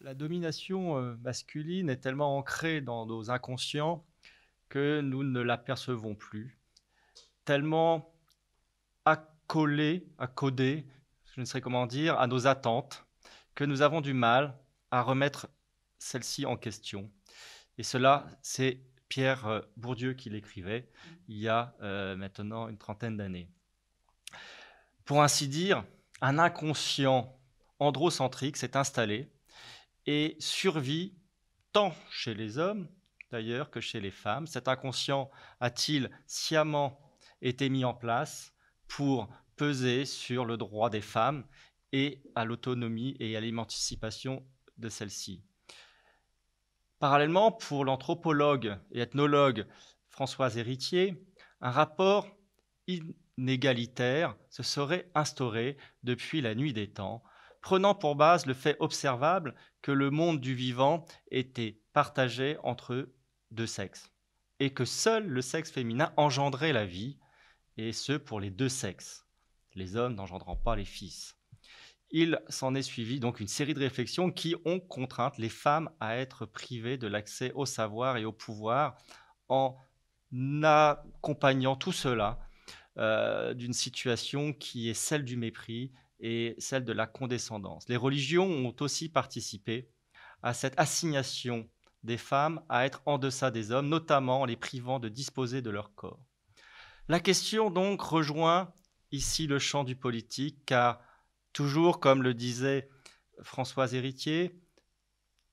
La domination euh, masculine est tellement ancrée dans nos inconscients que nous ne l'apercevons plus, tellement accolée, accodée, je ne sais comment dire, à nos attentes, que nous avons du mal à remettre celle-ci en question. Et cela, c'est Pierre euh, Bourdieu qui l'écrivait il y a euh, maintenant une trentaine d'années. Pour ainsi dire, un inconscient androcentrique s'est installé et survit tant chez les hommes d'ailleurs que chez les femmes. Cet inconscient a-t-il sciemment été mis en place pour peser sur le droit des femmes et à l'autonomie et à l'émancipation de celles-ci? Parallèlement, pour l'anthropologue et ethnologue Françoise Héritier, un rapport inégalitaire se serait instauré depuis la nuit des temps, prenant pour base le fait observable que le monde du vivant était partagé entre deux sexes, et que seul le sexe féminin engendrait la vie, et ce pour les deux sexes, les hommes n'engendrant pas les fils. Il s'en est suivi donc une série de réflexions qui ont contraint les femmes à être privées de l'accès au savoir et au pouvoir en accompagnant tout cela euh, d'une situation qui est celle du mépris et celle de la condescendance. Les religions ont aussi participé à cette assignation des femmes à être en deçà des hommes, notamment en les privant de disposer de leur corps. La question donc rejoint ici le champ du politique, car toujours comme le disait Françoise Héritier,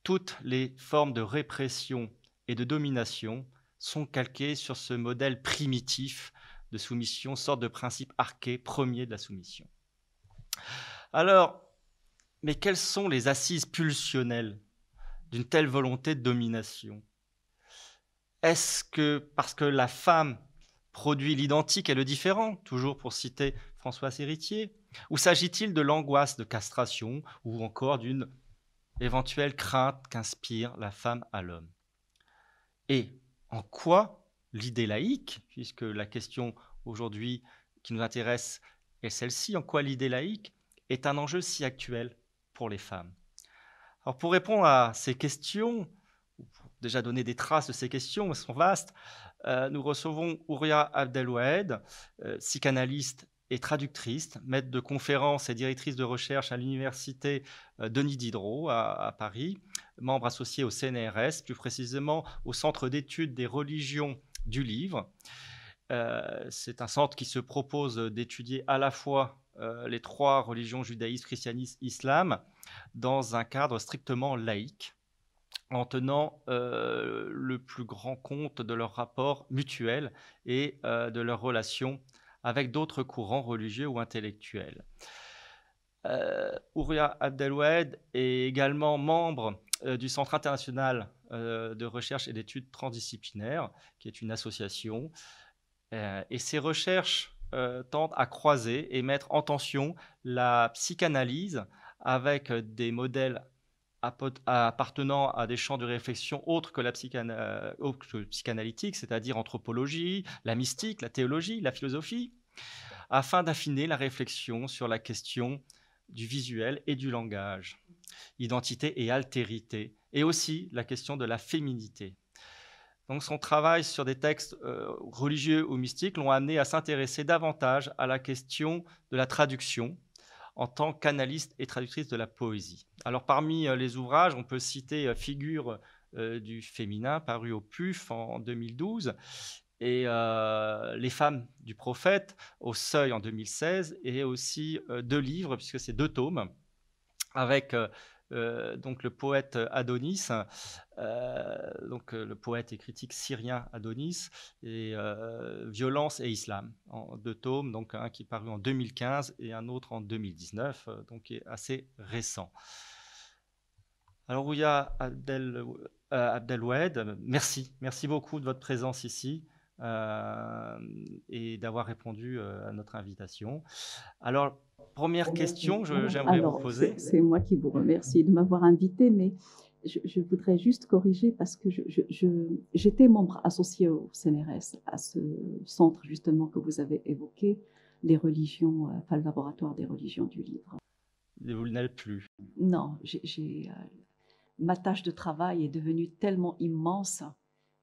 toutes les formes de répression et de domination sont calquées sur ce modèle primitif de soumission, sorte de principe arché premier de la soumission. Alors, mais quelles sont les assises pulsionnelles d'une telle volonté de domination? Est-ce que parce que la femme produit l'identique et le différent, toujours pour citer François Héritier, ou s'agit-il de l'angoisse de castration ou encore d'une éventuelle crainte qu'inspire la femme à l'homme? Et en quoi l'idée laïque, puisque la question aujourd'hui qui nous intéresse est celle-ci, en quoi l'idée laïque est un enjeu si actuel pour les femmes? Alors pour répondre à ces questions, déjà donner des traces de ces questions, elles sont vastes, euh, nous recevons Ouria Abdelwahed, euh, psychanalyste et traductrice, maître de conférences et directrice de recherche à l'université euh, Denis Diderot à, à, Paris, membre associé au CNRS, plus précisément au Centre d'études des religions du livre. C'est un centre qui se propose d'étudier à la fois euh, les trois religions judaïsme, christianisme, islam dans un cadre strictement laïque, en tenant euh, le plus grand compte de leurs rapports mutuels et euh, de leurs relations avec d'autres courants religieux ou intellectuels. Ouria Abdelwed est également membre du Centre international de recherche et d'études transdisciplinaires, qui est une association. Et ses recherches euh, tente à croiser et mettre en tension la psychanalyse avec des modèles appartenant à des champs de réflexion autres que la euh, psychanalytique, c'est-à-dire anthropologie, la mystique, la théologie, la philosophie, afin d'affiner la réflexion sur la question du visuel et du langage, identité et altérité, et aussi la question de la féminité. Donc son travail sur des textes euh, religieux ou mystiques l'ont amené à s'intéresser davantage à la question de la traduction en tant qu'analyste et traductrice de la poésie. Alors parmi euh, les ouvrages, on peut citer euh, Figure du féminin paru au PUF en 2012 et Les femmes du prophète au Seuil en 2016 et aussi deux livres puisque c'est deux tomes avec euh, donc le poète Adonis, euh, donc euh, le poète et critique syrien Adonis, et Violence et Islam, en deux tomes, donc un qui est paru en 2015 et un autre en 2019, donc est assez récent. Alors Ouya Abdel, Abdelwed, merci, merci beaucoup de votre présence ici. et d'avoir répondu à notre invitation. Alors, première question que j'aimerais vous poser. C'est moi qui vous remercie de m'avoir invité, mais je, voudrais juste corriger parce que j'étais membre associé au CNRS, à ce centre justement que vous avez évoqué, les religions, euh, enfin le laboratoire des religions du livre. Et vous n'êtes plus Non, j'ai, euh, ma tâche de travail est devenue tellement immense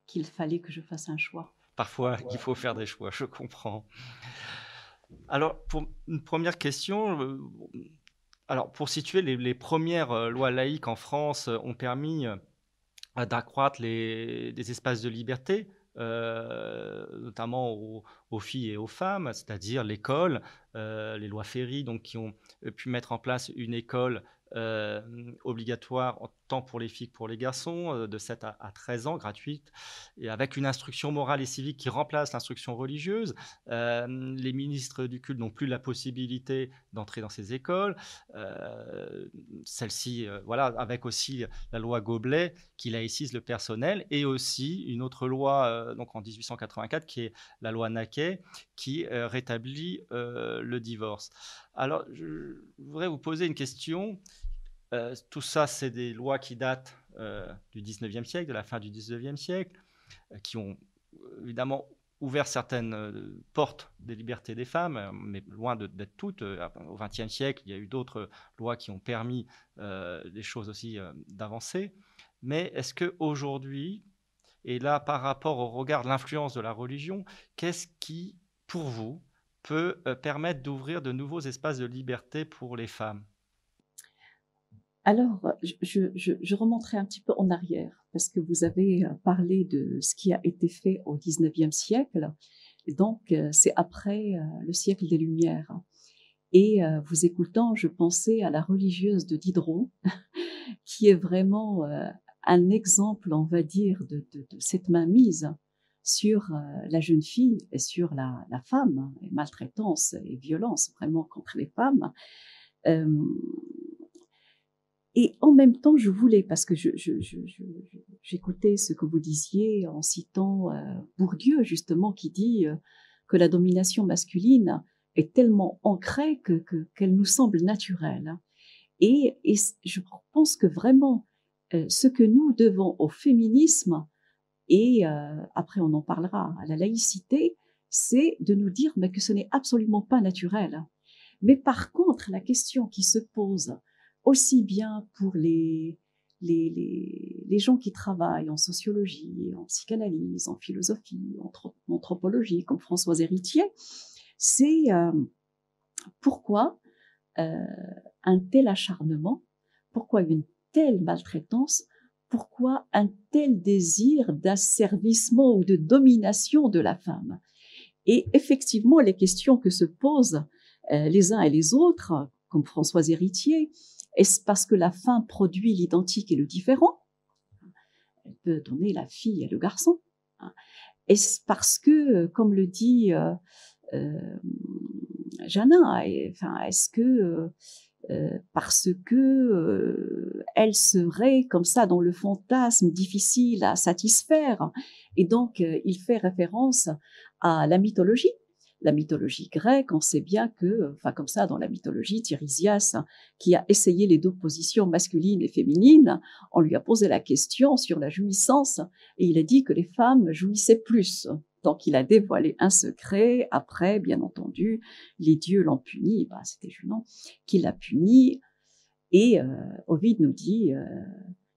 qu'il fallait que je fasse un choix. Parfois, il faut faire des choix, je comprends. Alors, pour une première question, euh, alors pour situer, les, premières euh, lois laïques en France euh, ont permis d'accroître les, espaces de liberté, notamment aux, filles et aux femmes, c'est-à-dire l'école, les lois Ferry, donc qui ont pu mettre en place une école obligatoire pour les filles que pour les garçons, euh, de 7 à, 13 ans, gratuite, et avec une instruction morale et civique qui remplace l'instruction religieuse. Euh, les ministres du culte n'ont plus la possibilité d'entrer dans ces écoles. Euh, Celle-ci, voilà, avec aussi la loi Goblet qui laïcise le personnel, et aussi une autre loi, donc en 1884, qui est la loi Naquet, qui rétablit le divorce. Alors, je voudrais vous poser une question. Euh, tout ça, c'est des lois qui datent euh, du 19e siècle, de la fin du 19e siècle, euh, qui ont évidemment ouvert certaines portes des libertés des femmes, mais loin d'être toutes. Au XXe siècle, il y a eu d'autres lois qui ont permis des choses aussi d'avancer. Mais est-ce qu'aujourd'hui, et là par rapport au regard de l'influence de la religion, qu'est-ce qui, pour vous, peut permettre d'ouvrir de nouveaux espaces de liberté pour les femmes? Alors, je, je, je, remonterai un petit peu en arrière, parce que vous avez euh, parlé de ce qui a été fait au XIXe siècle. Et donc, euh, c'est après euh, le siècle des Lumières. Et vous écoutant, je pensais à la religieuse de Diderot, qui est vraiment un exemple, on va dire, de, de, de cette mainmise sur la jeune fille et sur la, femme, et maltraitance et violence vraiment contre les femmes. Et en même temps, je voulais, parce que j'écoutais ce que vous disiez en citant euh, Bourdieu, justement, qui dit euh, que la domination masculine est tellement ancrée que qu'elle nous semble naturelle. Et, et, je pense que vraiment, euh, ce que nous devons au féminisme, et après on en parlera à la laïcité, c'est de nous dire mais que ce n'est absolument pas naturel. Mais par contre, la question qui se pose, aussi bien pour les, gens qui travaillent en sociologie, en psychanalyse, en philosophie, en anthropologie, comme Françoise Héritier, c'est euh, pourquoi euh, un tel acharnement, pourquoi une telle maltraitance, pourquoi un tel désir d'asservissement ou de domination de la femme. Et effectivement, les questions que se posent euh, les uns et les autres, comme Françoise Héritier, est-ce parce que la femme produit l'identique et le différent? Elle peut donner la fille et le garçon. Est-ce parce que, comme le dit euh, euh, enfin, est-ce que euh, parce que elle serait comme ça dans le fantasme difficile à satisfaire et donc il fait référence à la mythologie? La mythologie grecque, on sait bien que, enfin comme ça dans la mythologie, Tiresias, qui a essayé les deux positions masculines et féminines, on lui a posé la question sur la jouissance et il a dit que les femmes jouissaient plus. Donc il a dévoilé un secret. Après, bien entendu, les dieux l'ont puni. Bah, C'était Junon qui l'a puni. Et euh, Ovide nous dit, euh,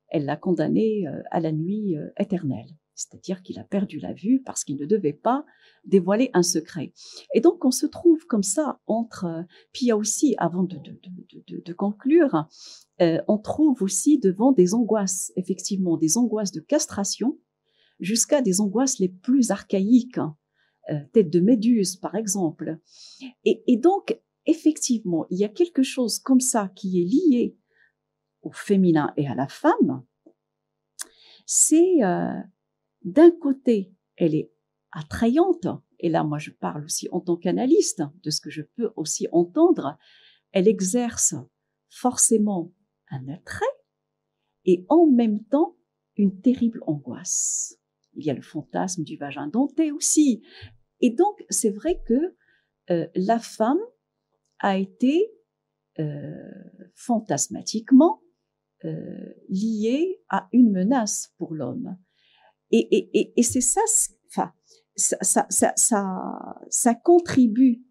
elle l'a condamné euh, à la nuit euh, éternelle c'est-à-dire qu'il a perdu la vue parce qu'il ne devait pas dévoiler un secret. Et donc on se trouve comme ça entre, puis il y a aussi, avant de, conclure, euh, on trouve aussi devant des angoisses, effectivement, des angoisses de castration, jusqu'à des angoisses les plus archaïques, euh, tête de méduse par exemple. Et, et donc, effectivement, il y a quelque chose comme ça qui est lié au féminin et à la femme, c'est euh, d'un côté, elle est attrayante, et là moi je parle aussi en tant qu'analyste de ce que je peux aussi entendre, elle exerce forcément un attrait et en même temps une terrible angoisse. Il y a le fantasme du vagin denté aussi. Et donc c'est vrai que euh, la femme a été euh, fantasmatiquement euh, liée à une menace pour l'homme. Et, c'est ça, enfin, ça, contribue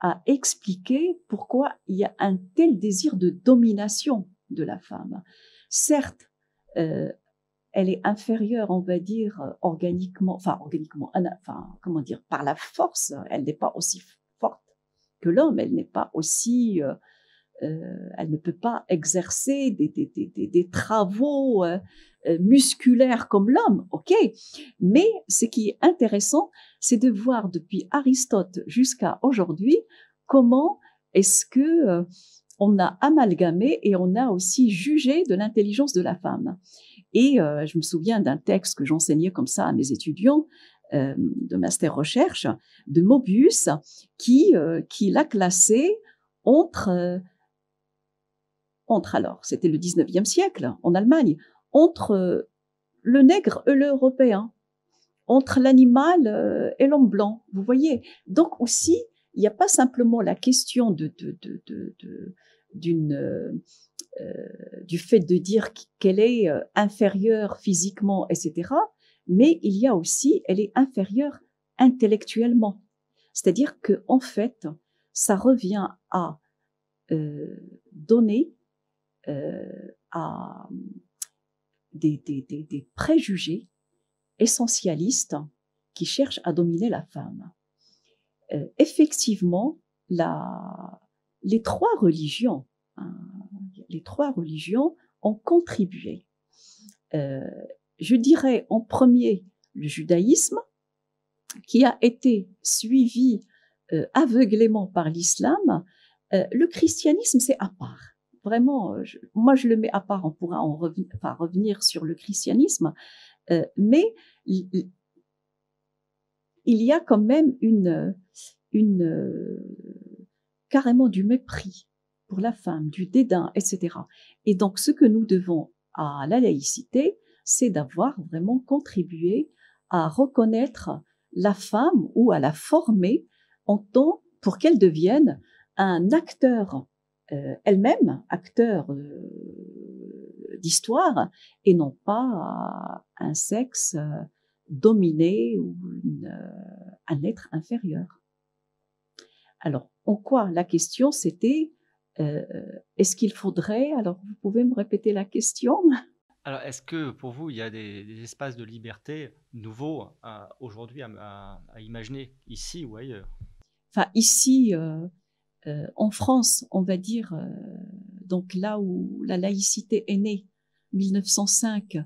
à expliquer pourquoi il y a un tel désir de domination de la femme. Certes, euh, elle est inférieure, on va dire, organiquement, enfin organiquement, enfin comment dire, par la force, elle n'est pas aussi forte que l'homme, elle n'est pas aussi, euh, euh, elle ne peut pas exercer des, des travaux euh, musculaires comme l'homme, ok? Mais ce qui est intéressant, c'est de voir depuis Aristote jusqu'à aujourd'hui comment est-ce que on a amalgamé et on a aussi jugé de l'intelligence de la femme. Et euh, je me souviens d'un texte que j'enseignais comme ça à mes étudiants euh, de master recherche de Mobius qui euh, qui l'a classé entre entre alors c'était le 19e siècle en Allemagne entre le nègre et l'européen entre l'animal et l'homme blanc vous voyez donc aussi il n'y a pas simplement la question de, de, de, de d'une euh, du fait de dire qu'elle est euh, inférieure physiquement, etc. Mais il y a aussi, elle est inférieure intellectuellement. C'est-à-dire que en fait, ça revient à euh, donner à des, préjugés essentialistes qui cherchent à dominer la femme. effectivement, trois religions, hein, les trois religions ont contribué. Euh, je dirais en premier le judaïsme, qui a été suivi euh, aveuglément par l'islam. Euh, le christianisme, c'est à part. Vraiment, moi je le mets à part, on pourra en revenir sur le christianisme, mais il, y a quand même une, une carrément du mépris pour la femme, du dédain, etc. Et donc, ce que nous devons à la laïcité, c'est d'avoir vraiment contribué à reconnaître la femme ou à la former en tant pour qu'elle devienne un acteur euh, elle-même, acteur euh, d'histoire, et non pas un sexe euh, dominé ou un être inférieur. Alors, en quoi la question c'était euh, est-ce qu'il faudrait, alors vous pouvez me répéter la question? Alors, est-ce que pour vous, il y a des, espaces de liberté nouveaux aujourd'hui à, imaginer ici ou ailleurs? Enfin, ici, euh, euh, en France, on va dire, donc là où la laïcité est née, 1905,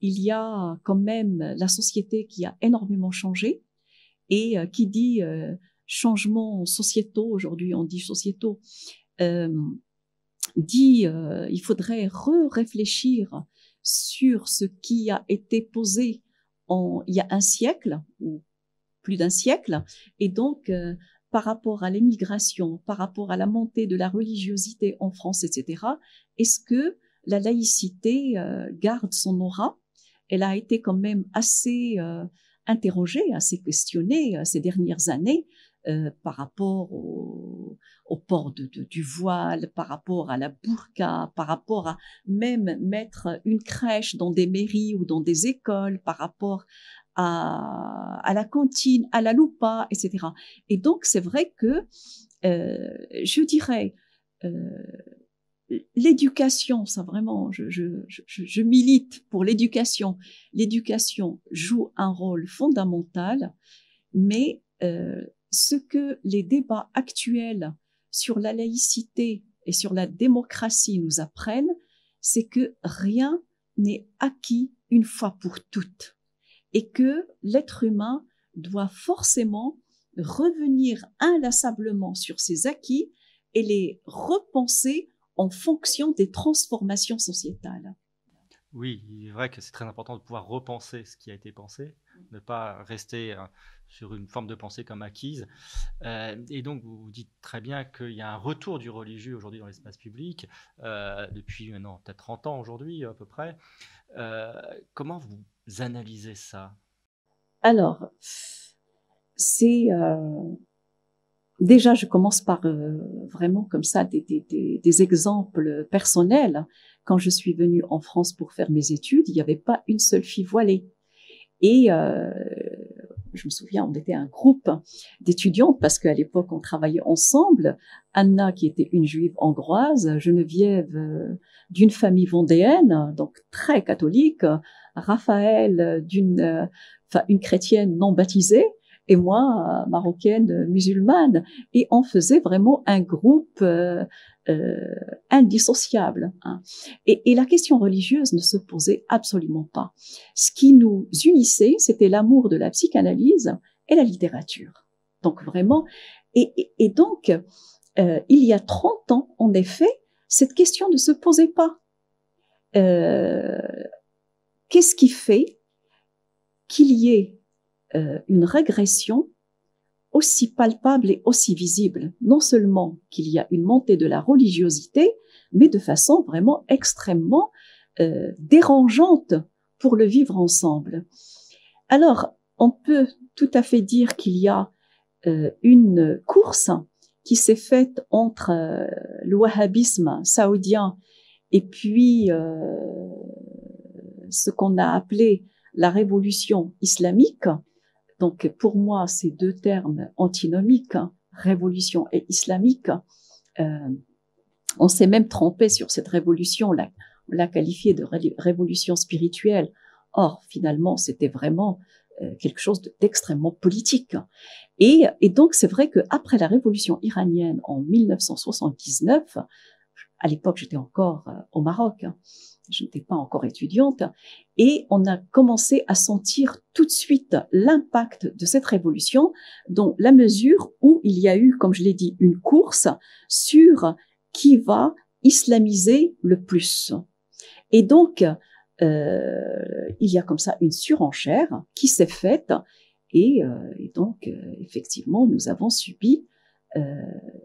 il y a quand même la société qui a énormément changé et qui dit changements sociétaux, aujourd'hui on dit sociétaux, euh, dit euh, il faudrait re-réfléchir sur ce qui a été posé en, il y a un siècle ou plus d'un siècle, et donc euh, par rapport à l'émigration, par rapport à la montée de la religiosité en France, etc. Est-ce que la laïcité garde son aura? Elle a été quand même assez interrogée, assez questionnée ces dernières années euh, par rapport au, port du voile, par rapport à la burqa, par rapport à même mettre une crèche dans des mairies ou dans des écoles, par rapport à, à la cantine, à la loupa, etc. Et donc c'est vrai que euh, je dirais euh, l'éducation, ça vraiment, je, je, je, je milite pour l'éducation. L'éducation joue un rôle fondamental, mais euh, ce que les débats actuels sur la laïcité et sur la démocratie nous apprennent, c'est que rien n'est acquis une fois pour toutes et que l'être humain doit forcément revenir inlassablement sur ses acquis et les repenser en fonction des transformations sociétales. Oui, il est vrai que c'est très important de pouvoir repenser ce qui a été pensé, ne pas rester euh, sur une forme de pensée comme acquise. Euh, et donc, vous dites très bien qu'il y a un retour du religieux aujourd'hui dans l'espace public, euh, depuis maintenant peut-être 30 ans aujourd'hui à peu près. comment vous analysez ça? Alors, c'est... Déjà, je commence par vraiment comme ça des, exemples personnels quand je suis venue en France pour faire mes études, il n'y avait pas une seule fille voilée. Et euh, je me souviens, on était un groupe d'étudiantes parce qu'à l'époque, on travaillait ensemble. Anna, qui était une juive hongroise, Geneviève, euh, d'une famille vendéenne, donc très catholique, Raphaël, d'une, euh, enfin, une chrétienne non baptisée, et moi, marocaine musulmane. Et on faisait vraiment un groupe euh, euh, indissociable. Hein. Et, et, la question religieuse ne se posait absolument pas. Ce qui nous unissait, c'était l'amour de la psychanalyse et la littérature. Donc vraiment, et, et, donc, euh, il y a 30 ans, en effet, cette question ne se posait pas. Qu'est-ce qui fait qu'il y ait euh, une régression aussi palpable et aussi visible? Non seulement qu'il y a une montée de la religiosité, mais de façon vraiment extrêmement euh, dérangeante pour le vivre ensemble. Alors, on peut tout à fait dire qu'il y a euh, une course qui s'est faite entre le wahhabisme saoudien et puis ce qu'on a appelé la révolution islamique, donc pour moi, ces deux termes antinomiques, révolution et islamique, euh, on s'est même trompé sur cette révolution, on l'a qualifiée de révolution spirituelle. Or, finalement, c'était vraiment euh, quelque chose d'extrêmement politique. Et, donc, c'est vrai qu'après la révolution iranienne en 1979, à l'époque, j'étais encore euh, au Maroc, je n'étais pas encore étudiante, et on a commencé à sentir tout de suite l'impact de cette révolution dans la mesure où il y a eu, comme je l'ai dit, une course sur qui va islamiser le plus. Et donc, euh, il y a comme ça une surenchère qui s'est faite et, euh, donc, euh, effectivement, nous avons subi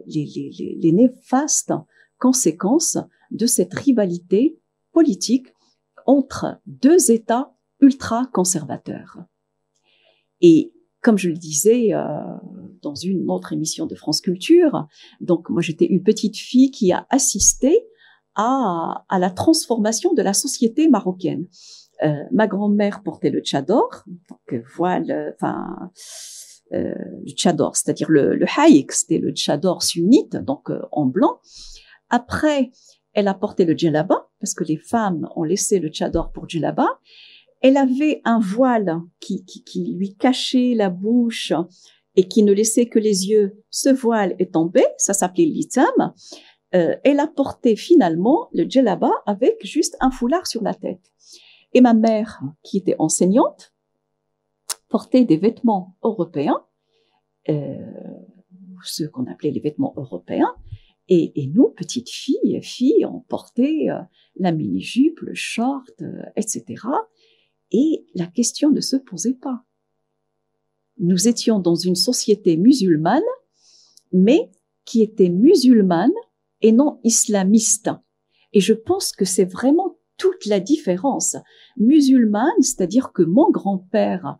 les néfastes conséquences de cette rivalité politique entre deux États ultra-conservateurs. Et comme je le disais euh, dans une autre émission de France Culture, donc moi j'étais une petite fille qui a assisté à, à la transformation de la société marocaine. Euh, ma grand-mère portait le tchador, donc voile, enfin euh, le tchador, c'est-à-dire le, le haïk, c'était le tchador sunnite, donc euh, en blanc. Après, elle a porté le djellaba, parce que les femmes ont laissé le tchador pour djellaba. Elle avait un voile qui, lui cachait la bouche et qui ne laissait que les yeux. Ce voile est tombé, ça s'appelait l'itam. Euh, elle a porté finalement le djellaba avec juste un foulard sur la tête. Et ma mère, qui était enseignante, portait des vêtements européens, euh, ce qu'on appelait les vêtements européens, et, et, nous, petites filles, filles, on portait euh, la mini-jupe, le short, euh, etc. Et la question ne se posait pas. Nous étions dans une société musulmane, mais qui était musulmane et non islamiste. Et je pense que c'est vraiment toute la différence. Musulmane, c'est-à-dire que mon grand-père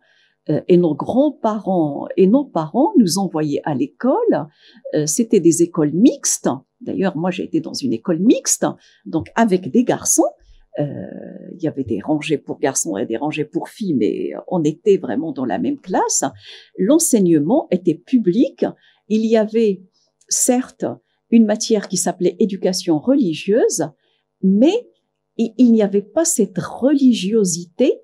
et nos grands-parents et nos parents nous envoyaient à l'école. Euh, c'était des écoles mixtes. D'ailleurs, moi, j'ai été dans une école mixte, donc avec des garçons. Euh, il y avait des rangées pour garçons et des rangées pour filles, mais on était vraiment dans la même classe. L'enseignement était public. Il y avait certes une matière qui s'appelait éducation religieuse, mais il n'y avait pas cette religiosité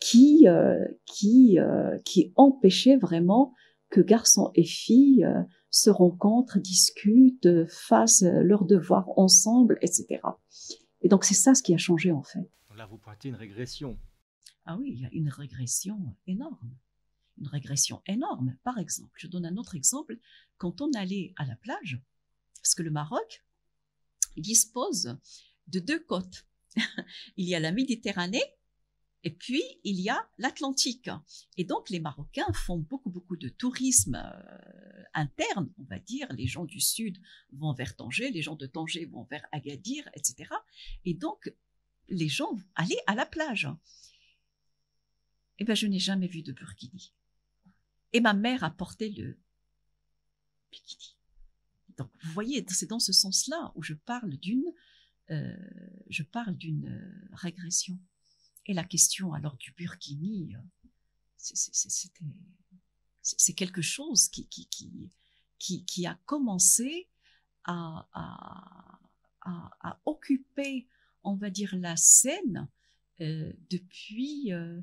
qui euh, qui euh, qui empêchait vraiment que garçons et filles euh, se rencontrent, discutent, fassent leurs devoirs ensemble, etc. Et donc c'est ça ce qui a changé en fait. Là, vous pointez une régression. Ah oui, il y a une régression énorme. Une régression énorme. Par exemple, je donne un autre exemple. Quand on allait à la plage, parce que le Maroc dispose de deux côtes. il y a la Méditerranée et puis, il y a l'Atlantique. Et donc, les Marocains font beaucoup, beaucoup de tourisme euh, interne, on va dire. Les gens du Sud vont vers Tanger, les gens de Tanger vont vers Agadir, etc. Et donc, les gens allaient à la plage. Eh bien, je n'ai jamais vu de burkini. Et ma mère a porté le bikini. Donc, vous voyez, c'est dans ce sens-là où je parle d'une, euh, je parle d'une euh, régression. Et la question alors du burkini, euh, C'est quelque chose qui, a commencé à, occuper, on va dire, la scène euh, depuis, euh,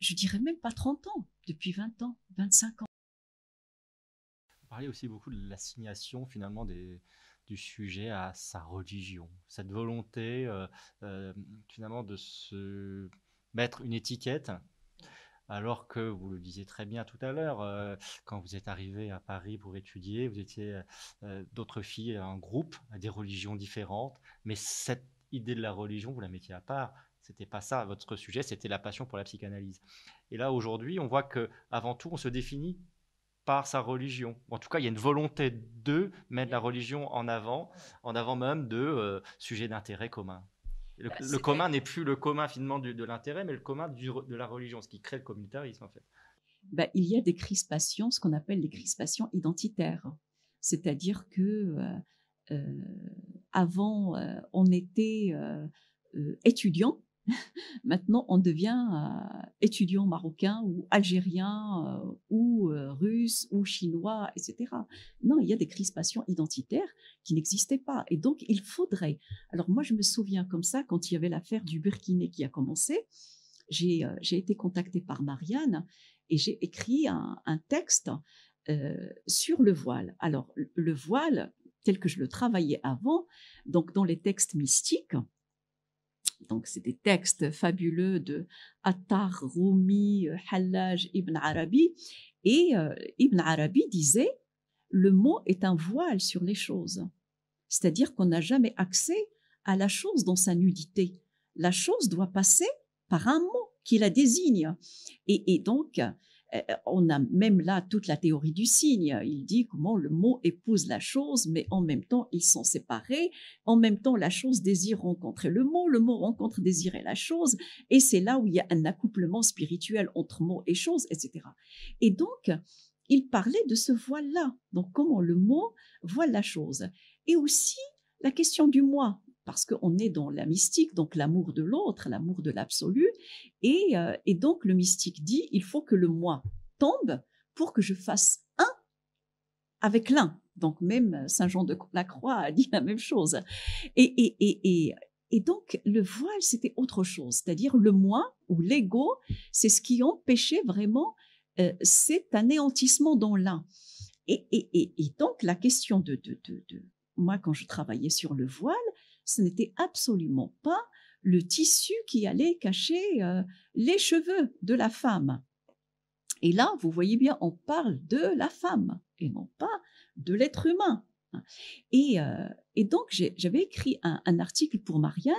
je dirais même pas 30 ans, depuis 20 ans, 25 ans. Vous parlez aussi beaucoup de l'assignation finalement du sujet à sa religion, cette volonté finalement de se mettre une étiquette alors que, vous le disiez très bien tout à l'heure, euh, quand vous êtes arrivé à Paris pour étudier, vous étiez euh, d'autres filles en groupe, à des religions différentes, mais cette idée de la religion, vous la mettiez à part. C'était pas ça votre sujet, c'était la passion pour la psychanalyse. Et là aujourd'hui, on voit que avant tout, on se définit par sa religion. En tout cas, il y a une volonté de mettre la religion en avant, en avant même de euh, sujets d'intérêt commun. Le, bah, commun n'est plus le commun finalement de l'intérêt, mais le commun de la religion, ce qui crée le communautarisme en fait. Bah, il y a des crispations, ce qu'on appelle des crispations identitaires. C'est-à-dire que euh, euh, avant, euh, on était étudiant Maintenant, on devient euh, étudiant marocain ou algérien euh, ou euh, russe ou chinois, etc. Non, il y a des crispations identitaires qui n'existaient pas. Et donc, il faudrait. Alors, moi, je me souviens comme ça, quand il y avait l'affaire du Burkiné qui a commencé, j'ai été contactée par Marianne et j'ai écrit un, un texte sur le voile. Alors, le voile, tel que je le travaillais avant, donc dans les textes mystiques, donc, c'est des textes fabuleux de Attar, Rumi, Hallaj, Ibn Arabi. Et euh, Ibn Arabi disait le mot est un voile sur les choses. C'est-à-dire qu'on n'a jamais accès à la chose dans sa nudité. La chose doit passer par un mot qui la désigne. et donc, euh, on a même là toute la théorie du signe. Il dit comment le mot épouse la chose, mais en même temps, ils sont séparés. En même temps, la chose désire rencontrer le mot, le mot rencontre désirer la chose. Et c'est là où il y a un accouplement spirituel entre mot et chose, etc. Et donc, il parlait de ce voile-là. Donc, comment le mot voit la chose. Et aussi, la question du moi parce qu'on est dans la mystique, donc l'amour de l'autre, l'amour de l'absolu. Euh, et, donc le mystique dit, il faut que le moi tombe pour que je fasse un avec l'un. Donc même Saint Jean de la Croix a dit la même chose. Et, et, donc le voile, c'était autre chose, c'est-à-dire le moi ou l'ego, c'est ce qui empêchait vraiment euh, cet anéantissement dans l'un. Et, donc la question de, de, de moi, quand je travaillais sur le voile, ce n'était absolument pas le tissu qui allait cacher euh, les cheveux de la femme. Et là, vous voyez bien, on parle de la femme et non pas de l'être humain. Et, euh, donc, j'avais écrit un, un, article pour Marianne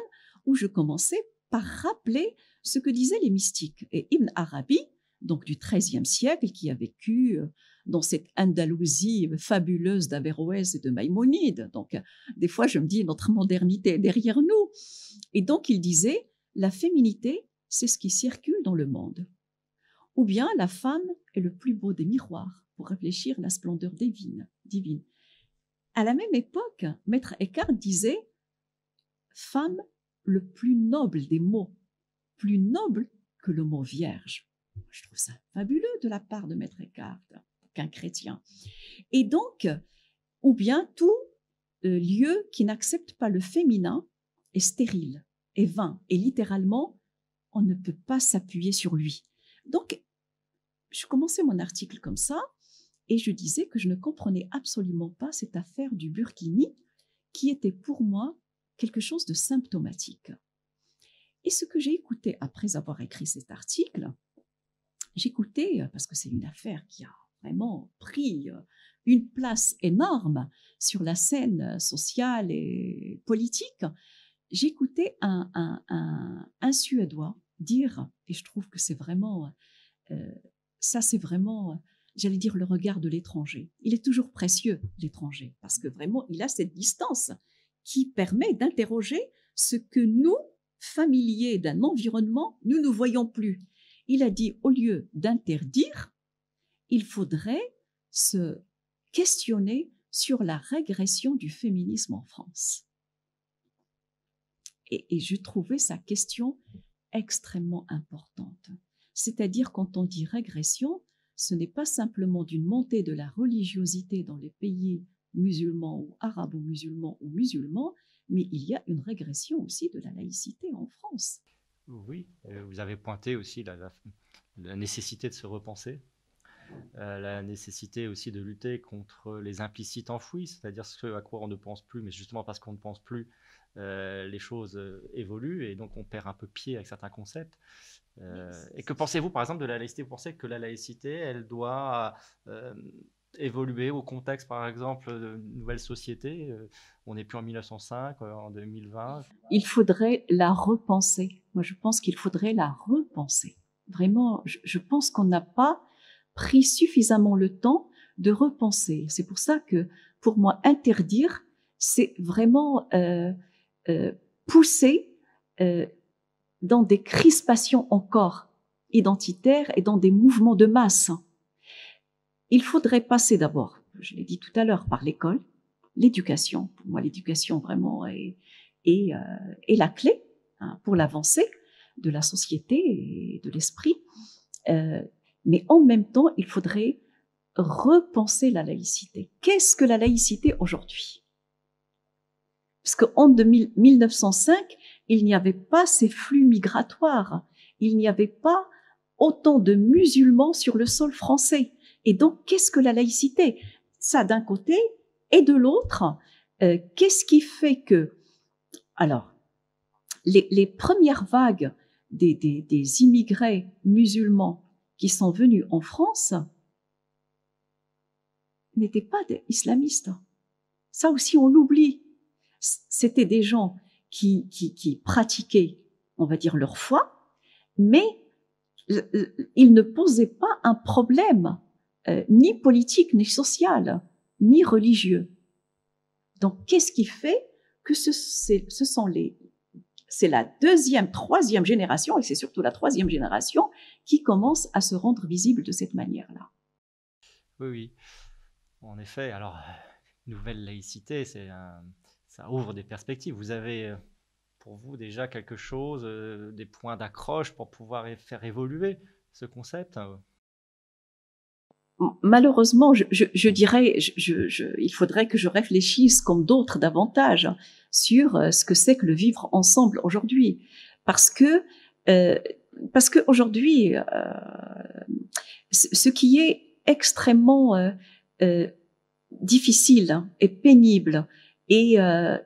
où je commençais par rappeler ce que disaient les mystiques. Et Ibn Arabi, donc du XIIIe siècle, qui a vécu euh, dans cette Andalousie fabuleuse d'Averroès et de Maïmonide. Donc, des fois, je me dis, notre modernité est derrière nous. Et donc, il disait, la féminité, c'est ce qui circule dans le monde. Ou bien, la femme est le plus beau des miroirs pour réfléchir à la splendeur divine. divine. À la même époque, Maître Eckhart disait, femme le plus noble des mots, plus noble que le mot vierge. Je trouve ça fabuleux de la part de Maître Eckhart qu'un chrétien. Et donc, ou bien tout euh, lieu qui n'accepte pas le féminin est stérile, est vain, et littéralement, on ne peut pas s'appuyer sur lui. Donc, je commençais mon article comme ça, et je disais que je ne comprenais absolument pas cette affaire du Burkini, qui était pour moi quelque chose de symptomatique. Et ce que j'ai écouté après avoir écrit cet article, j'écoutais, parce que c'est une affaire qui a vraiment pris euh, une place énorme sur la scène sociale et politique, j'écoutais un, un, Suédois dire, et je trouve que c'est vraiment, euh, ça c'est vraiment, j'allais dire, le regard de l'étranger. Il est toujours précieux, l'étranger, parce que vraiment, il a cette distance qui permet d'interroger ce que nous, familiers d'un environnement, nous ne voyons plus. Il a dit, au lieu d'interdire, il faudrait se questionner sur la régression du féminisme en France. Et, je trouvais sa question extrêmement importante. C'est-à-dire quand on dit régression, ce n'est pas simplement d'une montée de la religiosité dans les pays musulmans ou arabo-musulmans ou musulmans, mais il y a une régression aussi de la laïcité en France. Oui, euh, vous avez pointé aussi la, nécessité de se repenser, la nécessité aussi de lutter contre les implicites enfouis, c'est-à-dire ce à quoi on ne pense plus, mais justement parce qu'on ne pense plus, euh, les choses évoluent et donc on perd un peu pied avec certains concepts. et que pensez-vous par exemple de la laïcité? Vous pensez que la laïcité, elle doit évoluer au contexte, par exemple, d'une nouvelle société euh, On n'est plus en 1905, euh, en 2020. Il faudrait la repenser. Moi, je pense qu'il faudrait la repenser. Vraiment, je, pense qu'on n'a pas pris suffisamment le temps de repenser. C'est pour ça que, pour moi, interdire, c'est vraiment euh, pousser dans des crispations encore identitaires et dans des mouvements de masse il faudrait passer d'abord, je l'ai dit tout à l'heure, par l'école, l'éducation. Pour moi, l'éducation vraiment est, est, euh, la clé hein, pour l'avancée de la société et de l'esprit. Mais en même temps, il faudrait repenser la laïcité. Qu'est-ce que la laïcité aujourd'hui? Parce qu'en 1905, il n'y avait pas ces flux migratoires, il n'y avait pas autant de musulmans sur le sol français. Et donc, qu'est-ce que la laïcité? Ça d'un côté, et de l'autre, euh, qu'est-ce qui fait que... Alors, les, premières vagues des, immigrés musulmans qui sont venus en France n'étaient pas des islamistes. Ça aussi, on l'oublie. C'était des gens qui, pratiquaient, on va dire, leur foi, mais ils ne posaient pas un problème euh, ni politique, ni social, ni religieux. Donc, qu'est-ce qui fait que ce sont les, c'est la deuxième, troisième génération, et c'est surtout la troisième génération qui commence à se rendre visible de cette manière-là. Oui, oui. En effet, alors, nouvelle laïcité, c'est ça ouvre des perspectives. Vous avez euh, pour vous déjà quelque chose, euh, des points d'accroche pour pouvoir faire évoluer ce concept malheureusement, je, dirais, il faudrait que je réfléchisse comme d'autres davantage sur euh, ce que c'est que le vivre ensemble aujourd'hui, parce que euh, parce que aujourd'hui, euh, ce qui est extrêmement difficile et pénible et,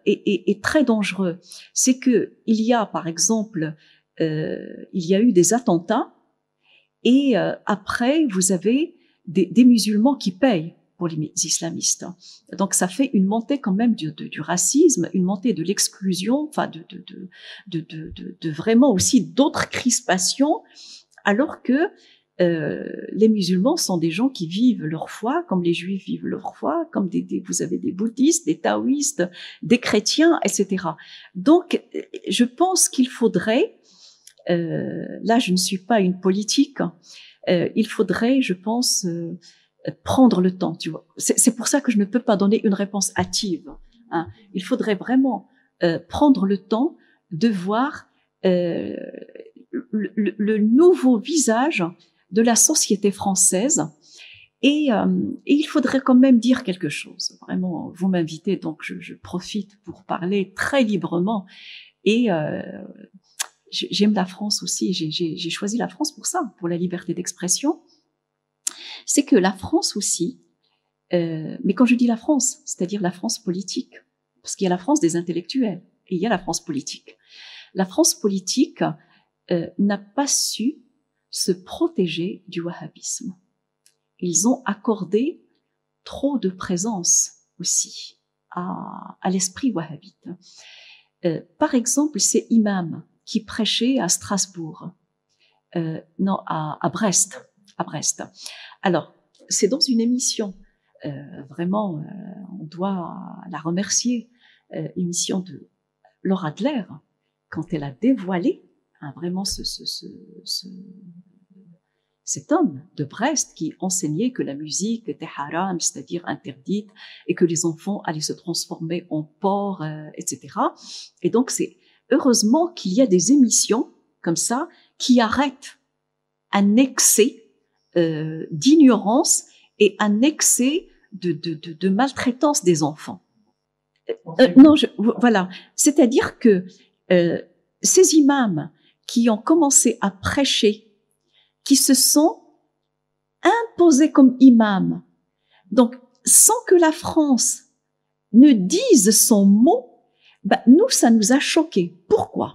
et, très dangereux, c'est que il y a, par exemple, il y a eu des attentats et après vous avez des, musulmans qui payent pour les islamistes. Donc ça fait une montée quand même du, du racisme, une montée de l'exclusion, enfin de, de, de, vraiment aussi d'autres crispations, alors que euh, les musulmans sont des gens qui vivent leur foi comme les juifs vivent leur foi, comme des, vous avez des bouddhistes, des taoïstes, des chrétiens, etc. Donc je pense qu'il faudrait, euh, là je ne suis pas une politique, euh, il faudrait, je pense, euh, prendre le temps. Tu vois, c'est pour ça que je ne peux pas donner une réponse hâtive. Hein. Il faudrait vraiment euh, prendre le temps de voir le, le, nouveau visage de la société française. Et, et, il faudrait quand même dire quelque chose. Vraiment, vous m'invitez, donc je, je, profite pour parler très librement. Et euh, j'aime la France aussi, j'ai choisi la France pour ça, pour la liberté d'expression, c'est que la France aussi, euh, mais quand je dis la France, c'est-à-dire la France politique, parce qu'il y a la France des intellectuels et il y a la France politique. La France politique euh, n'a pas su se protéger du wahhabisme. Ils ont accordé trop de présence aussi à, l'esprit wahhabite. Euh, par exemple, ces imams qui prêchait à Strasbourg, euh, non, à, Brest, à Brest. Alors, c'est dans une émission, euh, vraiment, euh, on doit la remercier, émission de Laura Adler, quand elle a dévoilé hein, vraiment ce, ce, ce, ce, cet homme de Brest qui enseignait que la musique était haram, c'est-à-dire interdite, et que les enfants allaient se transformer en porcs, etc. Et donc c'est heureusement qu'il y a des émissions comme ça qui arrêtent un excès euh, d'ignorance et un excès de, de, de, de maltraitance des enfants. Euh, non, je, voilà. C'est-à-dire que euh, ces imams qui ont commencé à prêcher, qui se sont imposés comme imams, donc sans que la France ne dise son mot, ben, nous, ça nous a choqués. Pourquoi?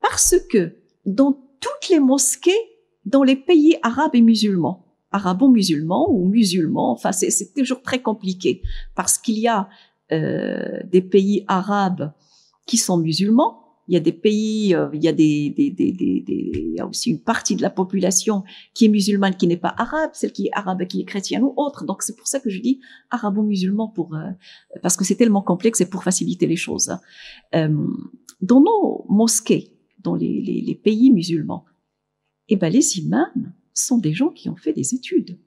Parce que dans toutes les mosquées, dans les pays arabes et musulmans, arabo-musulmans ou musulmans, enfin c'est toujours très compliqué, parce qu'il y a euh, des pays arabes qui sont musulmans, il y a des pays, euh, il y a des, des, des, des, il y a aussi une partie de la population qui est musulmane, qui n'est pas arabe, celle qui est arabe, qui est chrétienne ou autre. Donc c'est pour ça que je dis arabo-musulman pour, euh, parce que c'est tellement complexe et pour faciliter les choses. Euh, dans nos mosquées, dans les, les, les pays musulmans, eh ben les imams sont des gens qui ont fait des études.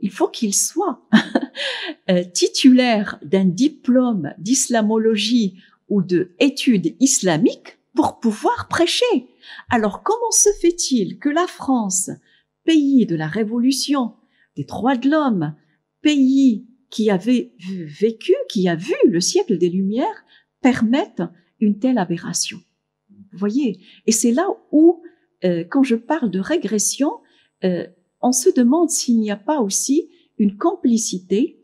Il faut qu'ils soient titulaires d'un diplôme d'islamologie ou de études islamiques pour pouvoir prêcher. Alors comment se fait-il que la France, pays de la Révolution, des droits de l'homme, pays qui avait vécu, qui a vu le siècle des Lumières, permette une telle aberration? Vous voyez? Et c'est là où, euh, quand je parle de régression, euh, on se demande s'il n'y a pas aussi une complicité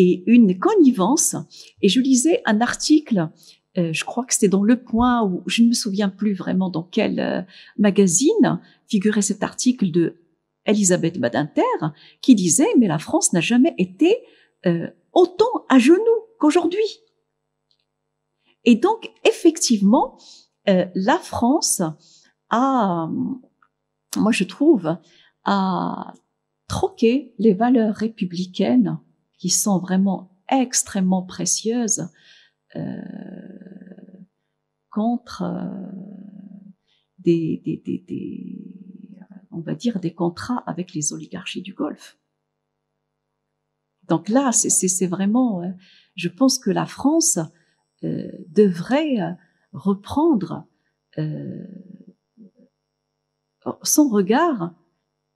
et une connivence. Et je lisais un article, euh, je crois que c'était dans Le Point, ou je ne me souviens plus vraiment dans quel euh, magazine figurait cet article de Elisabeth Badinter, qui disait mais la France n'a jamais été euh, autant à genoux qu'aujourd'hui. Et donc effectivement, la France a, moi je trouve, a troqué les valeurs républicaines qui sont vraiment extrêmement précieuses euh, contre euh, des, des, on va dire, des contrats avec les oligarchies du Golfe. Donc là, c'est vraiment, euh, je pense que la France euh, devrait reprendre euh, son regard,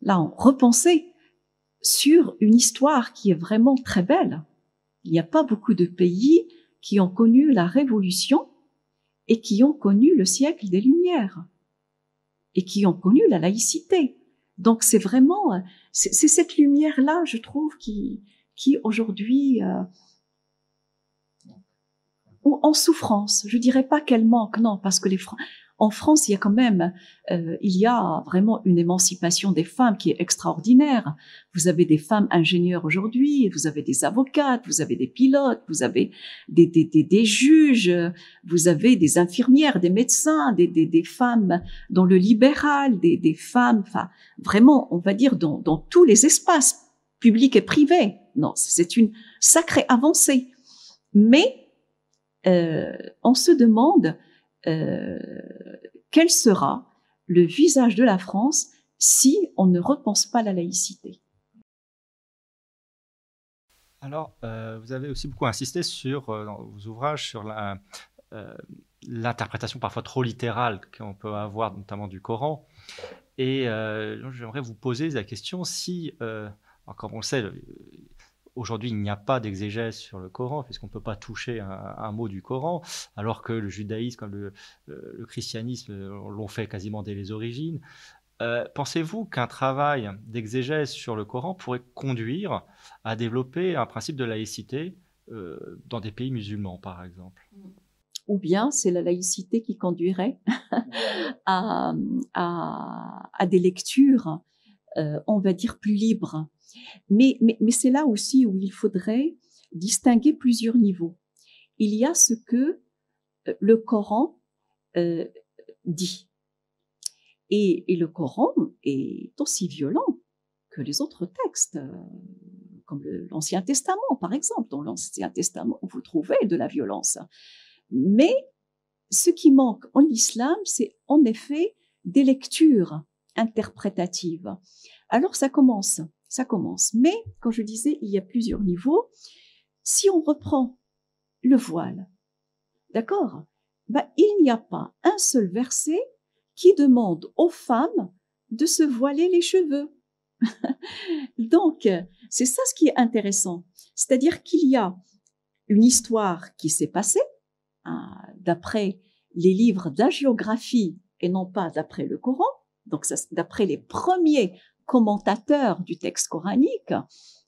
là, repenser sur une histoire qui est vraiment très belle. Il n'y a pas beaucoup de pays qui ont connu la Révolution et qui ont connu le siècle des Lumières et qui ont connu la laïcité. Donc c'est vraiment, c'est cette lumière-là, je trouve, qui, qui aujourd'hui, euh, ou en souffrance. Je dirais pas qu'elle manque, non, parce que les, en France, il y a quand même, euh, il y a vraiment une émancipation des femmes qui est extraordinaire. Vous avez des femmes ingénieures aujourd'hui, vous avez des avocates, vous avez des pilotes, vous avez des, des, des, des juges, vous avez des infirmières, des médecins, des, des, des femmes dans le libéral, des, des femmes, enfin, vraiment, on va dire dans, dans tous les espaces publics et privés. Non, c'est une sacrée avancée. Mais euh, on se demande euh, quel sera le visage de la France si on ne repense pas la laïcité? Alors, euh, vous avez aussi beaucoup insisté sur, euh, dans vos ouvrages, sur la, l'interprétation parfois trop littérale qu'on peut avoir, notamment du Coran. Et j'aimerais vous poser la question si, comme on le sait, Aujourd'hui, il n'y a pas d'exégèse sur le Coran, puisqu'on ne peut pas toucher un, mot du Coran, alors que le judaïsme, le, christianisme l'ont fait quasiment dès les origines. Euh, pensez-vous qu'un travail d'exégèse sur le Coran pourrait conduire à développer un principe de laïcité euh, dans des pays musulmans, par exemple? Ou bien c'est la laïcité qui conduirait à, des lectures, euh, on va dire, plus libres mais, c'est là aussi où il faudrait distinguer plusieurs niveaux. Il y a ce que euh, le Coran euh, dit. Et, et, le Coran est aussi violent que les autres textes, euh, comme l'Ancien Testament, par exemple. Dans l'Ancien Testament, vous trouvez de la violence. Mais ce qui manque en islam, c'est en effet des lectures interprétatives. Alors ça commence ça commence. Mais, quand je disais, il y a plusieurs niveaux. Si on reprend le voile, d'accord bah, Il n'y a pas un seul verset qui demande aux femmes de se voiler les cheveux. Donc, c'est ça ce qui est intéressant. C'est-à-dire qu'il y a une histoire qui s'est passée hein, d'après les livres d'agiographie et non pas d'après le Coran. Donc, d'après les premiers commentateurs du texte coranique,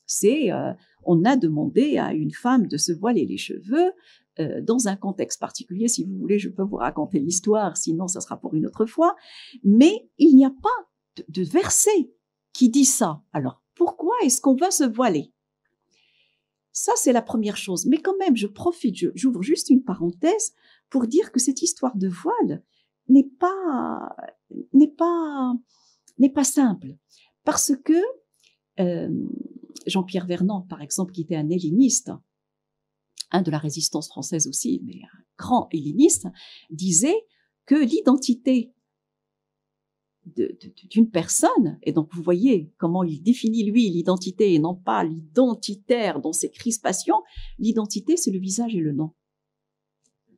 c'est euh, on a demandé à une femme de se voiler les cheveux euh, dans un contexte particulier. Si vous voulez, je peux vous raconter l'histoire, sinon ça sera pour une autre fois. Mais il n'y a pas de, verset qui dit ça. Alors, pourquoi est-ce qu'on va se voiler? Ça, c'est la première chose. Mais quand même, je profite, j'ouvre juste une parenthèse pour dire que cette histoire de voile n'est pas, n'est pas, n'est pas simple. Parce que euh, Jean-Pierre Vernant, par exemple, qui était un helléniste, un de la résistance française aussi, mais un grand helléniste, disait que l'identité d'une personne, et donc vous voyez comment il définit lui l'identité et non pas l'identitaire dans ses crispations, l'identité c'est le visage et le nom.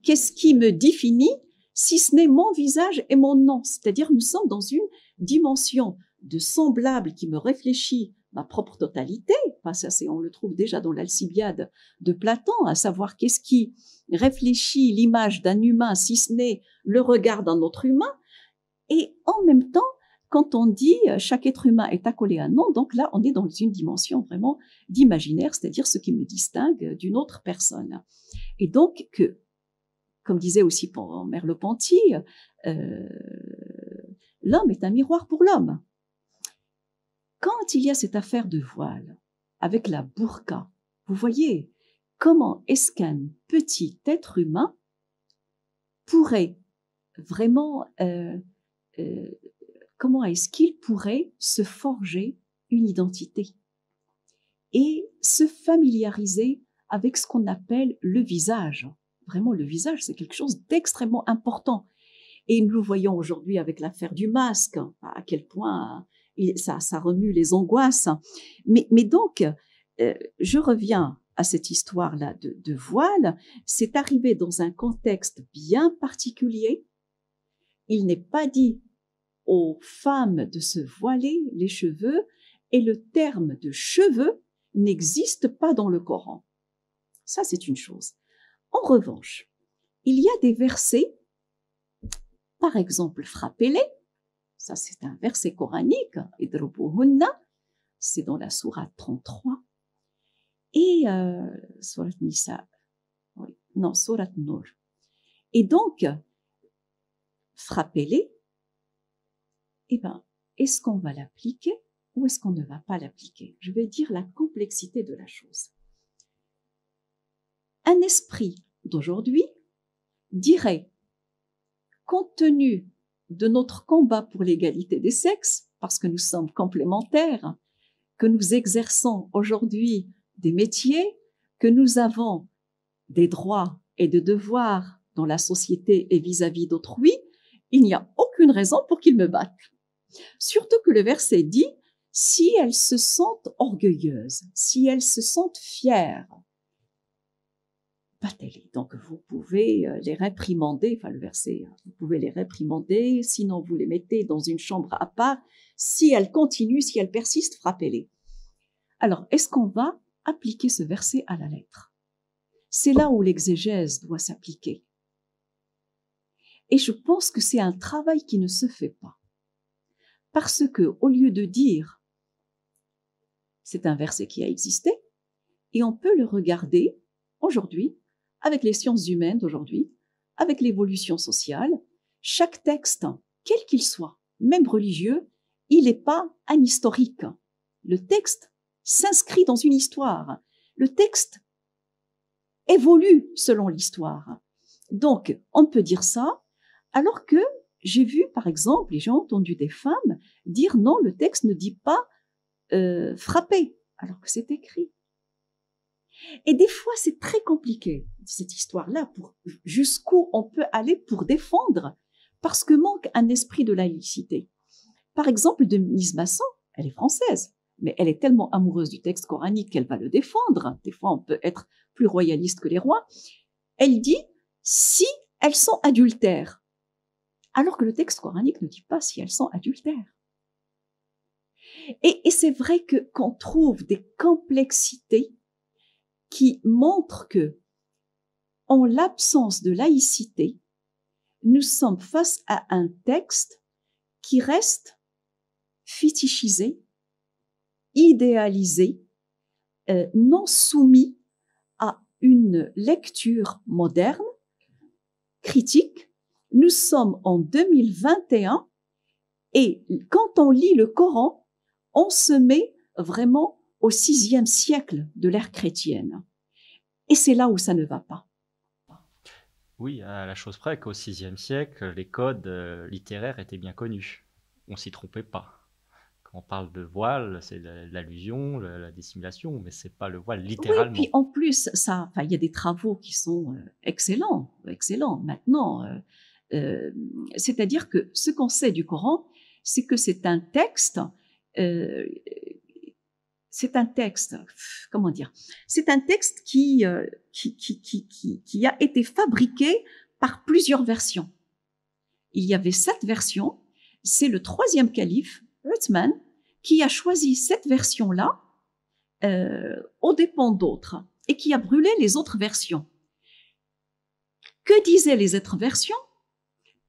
Qu'est-ce qui me définit si ce n'est mon visage et mon nom? C'est-à-dire nous sommes dans une dimension de semblable qui me réfléchit ma propre totalité. Enfin, ça, c'est, on le trouve déjà dans l'Alcibiade de Platon, à savoir qu'est-ce qui réfléchit l'image d'un humain, si ce n'est le regard d'un autre humain. Et en même temps, quand on dit euh, chaque être humain est accolé à un nom, donc là, on est dans une dimension vraiment d'imaginaire, c'est-à-dire ce qui me distingue d'une autre personne. Et donc que, comme disait aussi Merleau-Ponty, euh, l'homme est un miroir pour l'homme. Quand il y a cette affaire de voile avec la burqa, vous voyez comment est-ce qu'un petit être humain pourrait vraiment, euh, euh, comment est-ce qu'il pourrait se forger une identité et se familiariser avec ce qu'on appelle le visage. Vraiment, le visage, c'est quelque chose d'extrêmement important. Et nous le voyons aujourd'hui avec l'affaire du masque, à quel point ça, remue les angoisses. Mais, mais donc, euh, je reviens à cette histoire-là de, de voile. C'est arrivé dans un contexte bien particulier. Il n'est pas dit aux femmes de se voiler les cheveux et le terme de cheveux n'existe pas dans le Coran. Ça, c'est une chose. En revanche, il y a des versets, par exemple, frappez-les, ça, c'est un verset coranique, c'est dans la sourate 33. Et euh, non, sourate Nur. Et donc, frappez-les, eh bien, est-ce qu'on va l'appliquer ou est-ce qu'on ne va pas l'appliquer? Je vais dire la complexité de la chose. Un esprit d'aujourd'hui dirait, compte tenu de notre combat pour l'égalité des sexes, parce que nous sommes complémentaires, que nous exerçons aujourd'hui des métiers, que nous avons des droits et des devoirs dans la société et vis-à-vis d'autrui, il n'y a aucune raison pour qu'ils me battent. Surtout que le verset dit, si elles se sentent orgueilleuses, si elles se sentent fières, donc vous pouvez euh, les réprimander, enfin le verset, hein, vous pouvez les réprimander, sinon vous les mettez dans une chambre à part. Si elles continuent, si elles persistent, frappez-les. Alors, est-ce qu'on va appliquer ce verset à la lettre? C'est là où l'exégèse doit s'appliquer. Et je pense que c'est un travail qui ne se fait pas. Parce que, au lieu de dire, c'est un verset qui a existé, et on peut le regarder aujourd'hui avec les sciences humaines d'aujourd'hui, avec l'évolution sociale, chaque texte, quel qu'il soit, même religieux, il n'est pas historique. Le texte s'inscrit dans une histoire. Le texte évolue selon l'histoire. Donc, on peut dire ça, alors que j'ai vu, par exemple, et j'ai entendu des femmes dire non, le texte ne dit pas euh, frapper, alors que c'est écrit. Et des fois, c'est très compliqué, cette histoire-là, jusqu'où on peut aller pour défendre, parce que manque un esprit de laïcité. Par exemple, Denise Masson, elle est française, mais elle est tellement amoureuse du texte coranique qu'elle va le défendre. Des fois, on peut être plus royaliste que les rois. Elle dit si elles sont adultères, alors que le texte coranique ne dit pas si elles sont adultères. Et, et c'est vrai que qu'on trouve des complexités qui montrent que, en l'absence de laïcité, nous sommes face à un texte qui reste fétichisé, idéalisé, euh, non soumis à une lecture moderne, critique. Nous sommes en 2021 et quand on lit le Coran, on se met vraiment au sixième siècle de l'ère chrétienne. Et c'est là où ça ne va pas. Oui, à la chose près qu'au VIe siècle, les codes euh, littéraires étaient bien connus. On s'y trompait pas. Quand on parle de voile, c'est l'allusion, la dissimulation, mais c'est pas le voile littéralement. Oui, puis en plus, ça, il y a des travaux qui sont euh, excellents, excellents. Maintenant, euh, c'est-à-dire que ce qu'on sait du Coran, c'est que c'est un texte c'est un texte, qui, a été fabriqué par plusieurs versions. Il y avait sept versions. C'est le troisième calife, Uthman, qui a choisi cette version-là euh, aux dépens d'autres et qui a brûlé les autres versions. Que disaient les autres versions?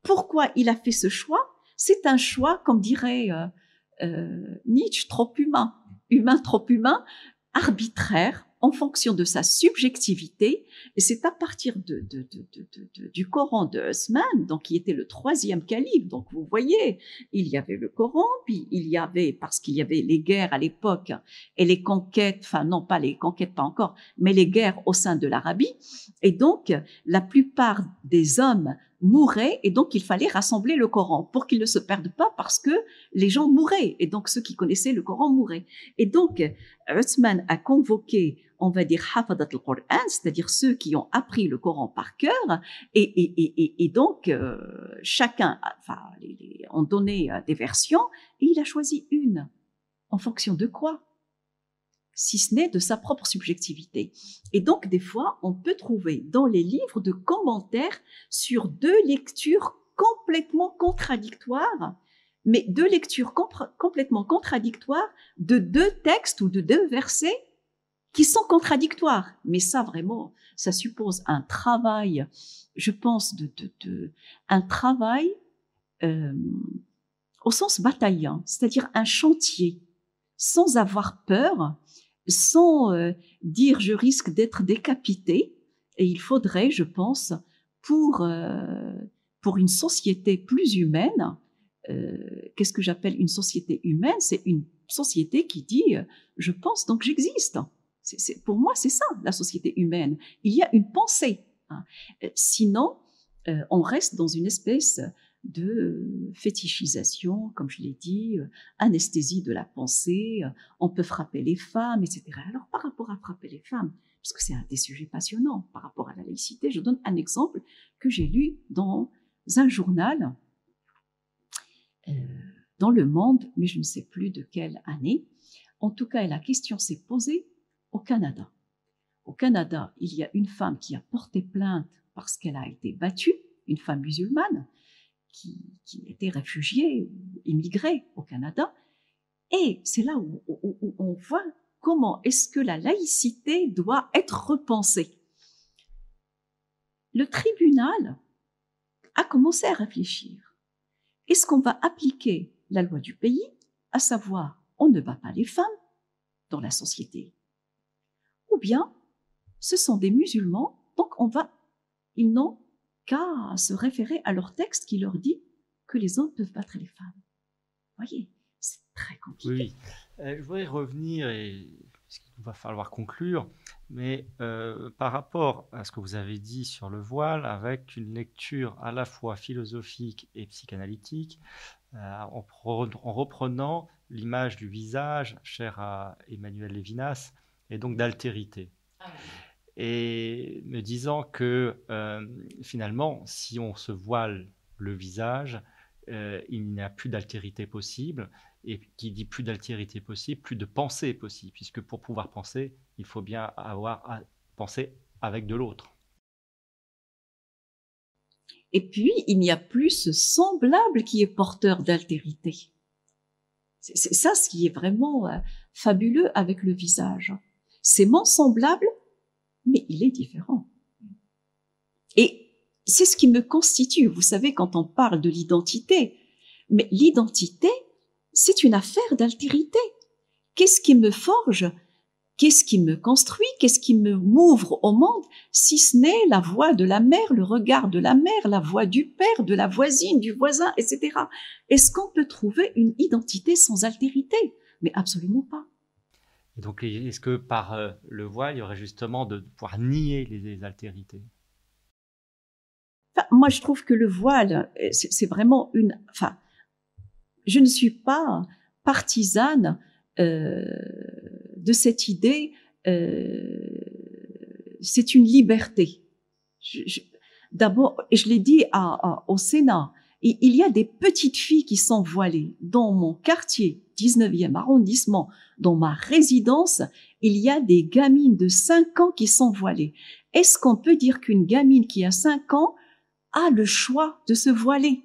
Pourquoi il a fait ce choix? C'est un choix, comme dirait euh, euh Nietzsche, trop humain humain trop humain, arbitraire en fonction de sa subjectivité. Et c'est à partir de, du Coran de Osman, donc qui était le troisième calife. Donc vous voyez, il y avait le Coran, puis il y avait, parce qu'il y avait les guerres à l'époque et les conquêtes, enfin non pas les conquêtes pas encore, mais les guerres au sein de l'Arabie. Et donc la plupart des hommes mouraient et donc il fallait rassembler le Coran pour qu'il ne se perde pas parce que les gens mouraient et donc ceux qui connaissaient le Coran mouraient. Et donc Uthman a convoqué, on va dire, Hafadat al-Qur'an, c'est-à-dire ceux qui ont appris le Coran par cœur et, et, et, et donc euh, chacun, enfin, les, ont donné euh, des versions et il a choisi une. En fonction de quoi? Si ce n'est de sa propre subjectivité. Et donc, des fois, on peut trouver dans les livres de commentaires sur deux lectures complètement contradictoires, mais deux lectures complètement contradictoires de deux textes ou de deux versets qui sont contradictoires. Mais ça, vraiment, ça suppose un travail, je pense, de, un travail euh, au sens bataillant, c'est-à-dire un chantier, sans avoir peur sans euh, dire je risque d'être décapité. Et il faudrait, je pense, pour, euh, pour une société plus humaine, euh, qu'est-ce que j'appelle une société humaine? C'est une société qui dit je pense donc j'existe. C'est, pour moi, c'est ça la société humaine. Il y a une pensée. Hein. Sinon, on reste dans une espèce de fétichisation, comme je l'ai dit, euh, anesthésie de la pensée, euh, on peut frapper les femmes, etc. Alors par rapport à frapper les femmes, parce que c'est un des sujets passionnants par rapport à la laïcité, je donne un exemple que j'ai lu dans un journal euh, dans Le Monde, mais je ne sais plus de quelle année. En tout cas, la question s'est posée au Canada. Au Canada, il y a une femme qui a porté plainte parce qu'elle a été battue, une femme musulmane, qui, étaient réfugiés ou immigrés au Canada. Et c'est là où, on voit comment est-ce que la laïcité doit être repensée. Le tribunal a commencé à réfléchir. Est-ce qu'on va appliquer la loi du pays, à savoir on ne bat pas les femmes dans la société? Ou bien ce sont des musulmans, donc on va, ils n'ont qu'à se référer à leur texte qui leur dit que les hommes peuvent battre les femmes. Vous voyez, c'est très compliqué. Oui, euh, je voudrais revenir, et qu'il va falloir conclure, mais euh, par rapport à ce que vous avez dit sur le voile, avec une lecture à la fois philosophique et psychanalytique, euh, en, en, reprenant l'image du visage cher à Emmanuel Lévinas, et donc d'altérité. Ah et me disant que euh, finalement, si on se voile le visage, euh, il n'y a plus d'altérité possible. Et qui dit plus d'altérité possible, plus de pensée possible, puisque pour pouvoir penser, il faut bien avoir à penser avec de l'autre. Et puis, il n'y a plus ce semblable qui est porteur d'altérité. C'est ça ce qui est vraiment euh, fabuleux avec le visage. C'est mon semblable, mais il est différent. Et c'est ce qui me constitue. Vous savez, quand on parle de l'identité, mais l'identité, c'est une affaire d'altérité. Qu'est-ce qui me forge? Qu'est-ce qui me construit? Qu'est-ce qui me m'ouvre au monde Si ce n'est la voix de la mère, le regard de la mère, la voix du père, de la voisine, du voisin, etc. Est-ce qu'on peut trouver une identité sans altérité? Mais absolument pas. Donc, est-ce que par euh, le voile, il y aurait justement de pouvoir nier les, altérités? Moi, je trouve que le voile, euh, c'est vraiment une. Enfin, je ne suis pas partisane euh, de cette idée, c'est une liberté. D'abord, je l'ai dit au Sénat, il y a des petites filles qui sont voilées. Dans mon quartier, 19e arrondissement, dans ma résidence, il y a des gamines de 5 ans qui sont voilées. Est-ce qu'on peut dire qu'une gamine qui a 5 ans a le choix de se voiler?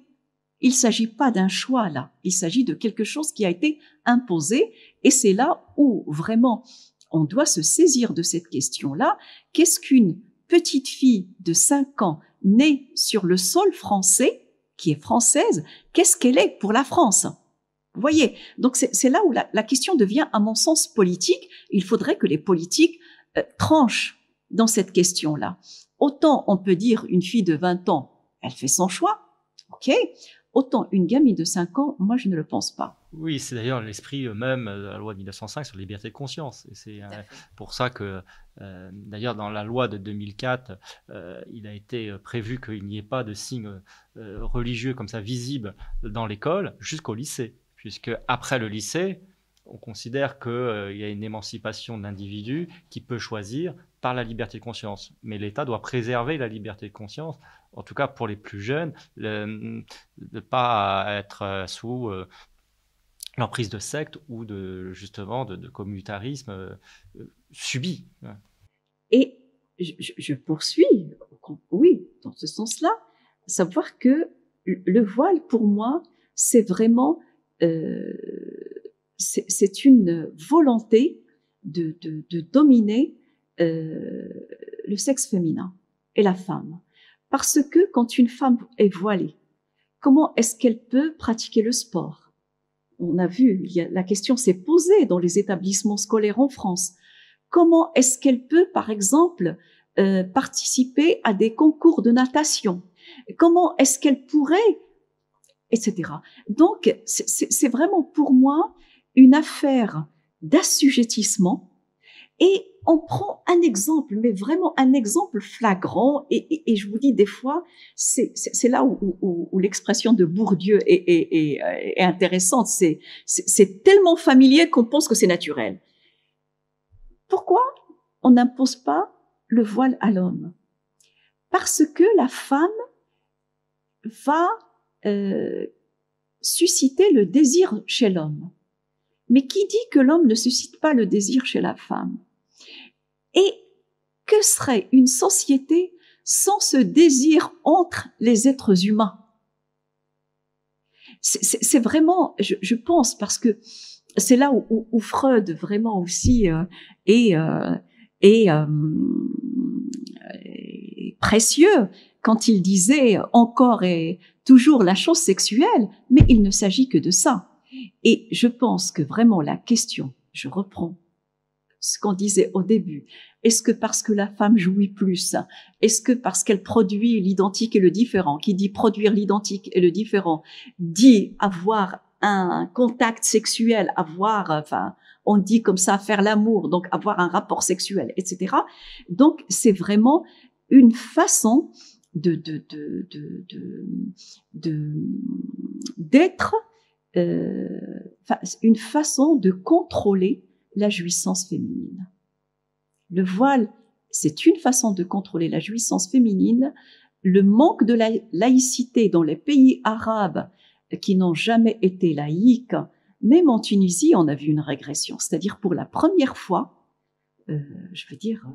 Il ne s'agit pas d'un choix là, il s'agit de quelque chose qui a été imposé. Et c'est là où vraiment on doit se saisir de cette question-là. Qu'est-ce qu'une petite fille de 5 ans née sur le sol français, qui est française, qu'est-ce qu'elle est pour la France? Vous voyez, donc c'est là où la, question devient, à mon sens, politique. Il faudrait que les politiques euh, tranchent dans cette question-là. Autant on peut dire une fille de 20 ans, elle fait son choix, ok Autant une gamine de 5 ans, moi je ne le pense pas. Oui, c'est d'ailleurs l'esprit même de la loi de 1905 sur la liberté de conscience. Et c'est euh, pour ça que, euh, d'ailleurs, dans la loi de 2004, euh, il a été prévu qu'il n'y ait pas de signes religieux comme ça visibles dans l'école jusqu'au lycée. Puisque après le lycée, on considère qu'il y a une émancipation de l'individu qui peut choisir par la liberté de conscience. Mais l'État doit préserver la liberté de conscience en tout cas pour les plus jeunes, de ne pas être euh, sous euh, l'emprise de sectes ou de justement de, communautarisme euh, subi. Et je, poursuis, oui, dans ce sens-là, savoir que le voile pour moi, c'est vraiment c'est une volonté de, de dominer le sexe féminin et la femme. Parce que quand une femme est voilée, comment est-ce qu'elle peut pratiquer le sport? On a vu, la question s'est posée dans les établissements scolaires en France. Comment est-ce qu'elle peut, par exemple, euh, participer à des concours de natation? Comment est-ce qu'elle pourrait etc. Donc, c'est vraiment pour moi une affaire d'assujettissement et on prend un exemple, mais vraiment un exemple flagrant. Et, je vous dis, des fois, c'est là où, l'expression de Bourdieu est, est intéressante. C'est tellement familier qu'on pense que c'est naturel. Pourquoi on n'impose pas le voile à l'homme? Parce que la femme va euh, susciter le désir chez l'homme. Mais qui dit que l'homme ne suscite pas le désir chez la femme? Et que serait une société sans ce désir entre les êtres humains? C'est vraiment, je, pense, parce que c'est là où, Freud vraiment aussi euh, est, euh, euh, précieux quand il disait encore et toujours la chose sexuelle, mais il ne s'agit que de ça. Et je pense que vraiment la question, je reprends ce qu'on disait au début, est-ce que parce que la femme jouit plus, est-ce que parce qu'elle produit l'identique et le différent, qui dit produire l'identique et le différent, dit avoir un contact sexuel, avoir, enfin, on dit comme ça, faire l'amour, donc avoir un rapport sexuel, etc. Donc, c'est vraiment une façon de, de, de, de, d'être euh, une façon de contrôler la jouissance féminine. Le voile, c'est une façon de contrôler la jouissance féminine. Le manque de la laïcité dans les pays arabes qui n'ont jamais été laïques, même en Tunisie, on a vu une régression. C'est-à-dire pour la première fois, euh, je veux dire,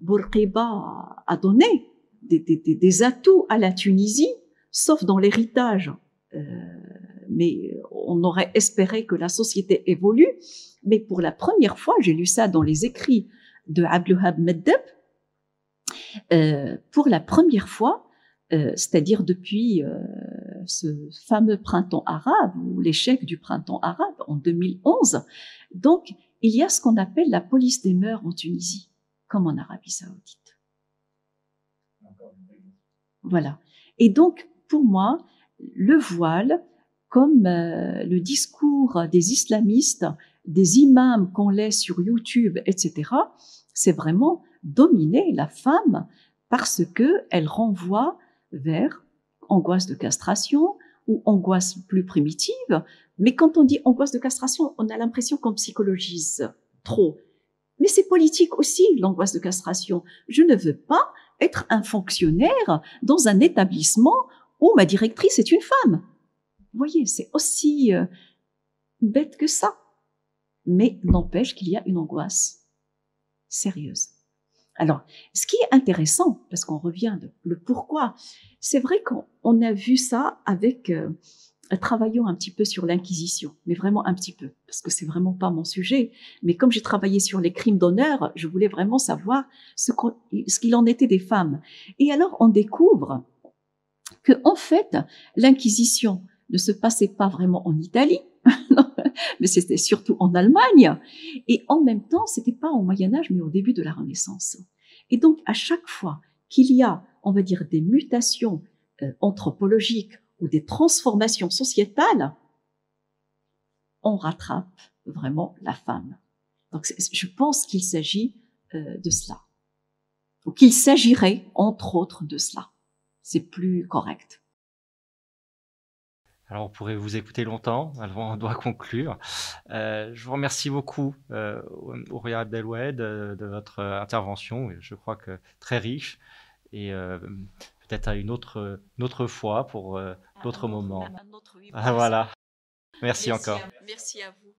Bourqiba a donné des, des, atouts à la Tunisie, sauf dans l'héritage. Euh, mais on aurait espéré que la société évolue, mais pour la première fois, j'ai lu ça dans les écrits de Abdulhab Meddeb, euh, pour la première fois, euh, c'est-à-dire depuis euh, ce fameux printemps arabe ou l'échec du printemps arabe en 2011, donc il y a ce qu'on appelle la police des mœurs en Tunisie, comme en Arabie saoudite. Voilà. Et donc, pour moi, le voile, comme euh, le discours des islamistes, des imams qu'on laisse sur YouTube, etc., c'est vraiment dominer la femme parce que elle renvoie vers angoisse de castration ou angoisse plus primitive. Mais quand on dit angoisse de castration, on a l'impression qu'on psychologise trop. Mais c'est politique aussi, l'angoisse de castration. Je ne veux pas être un fonctionnaire dans un établissement où ma directrice est une femme. Vous voyez, c'est aussi euh, bête que ça. Mais n'empêche qu'il y a une angoisse sérieuse. Alors, ce qui est intéressant, parce qu'on revient de le pourquoi, c'est vrai qu'on a vu ça avec euh, travaillant un petit peu sur l'inquisition, mais vraiment un petit peu, parce que c'est vraiment pas mon sujet. Mais comme j'ai travaillé sur les crimes d'honneur, je voulais vraiment savoir ce qu'il en était des femmes. Et alors, on découvre que en fait, l'inquisition ne se passait pas vraiment en Italie, mais c'était surtout en Allemagne. Et en même temps, c'était pas au Moyen Âge, mais au début de la Renaissance. Et donc, à chaque fois qu'il y a, on va dire, des mutations euh, anthropologiques ou des transformations sociétales, on rattrape vraiment la femme. Donc, je pense qu'il s'agit euh, de cela. Ou qu'il s'agirait, entre autres, de cela. C'est plus correct. Alors, on pourrait vous écouter longtemps, on doit conclure. Euh, je vous remercie beaucoup, euh, Ouria Abdeloued, de, votre intervention, je crois que très riche, et euh, peut-être à une autre, une autre fois pour euh, d'autres moments. Ah, voilà. Merci, merci encore. À, merci à vous.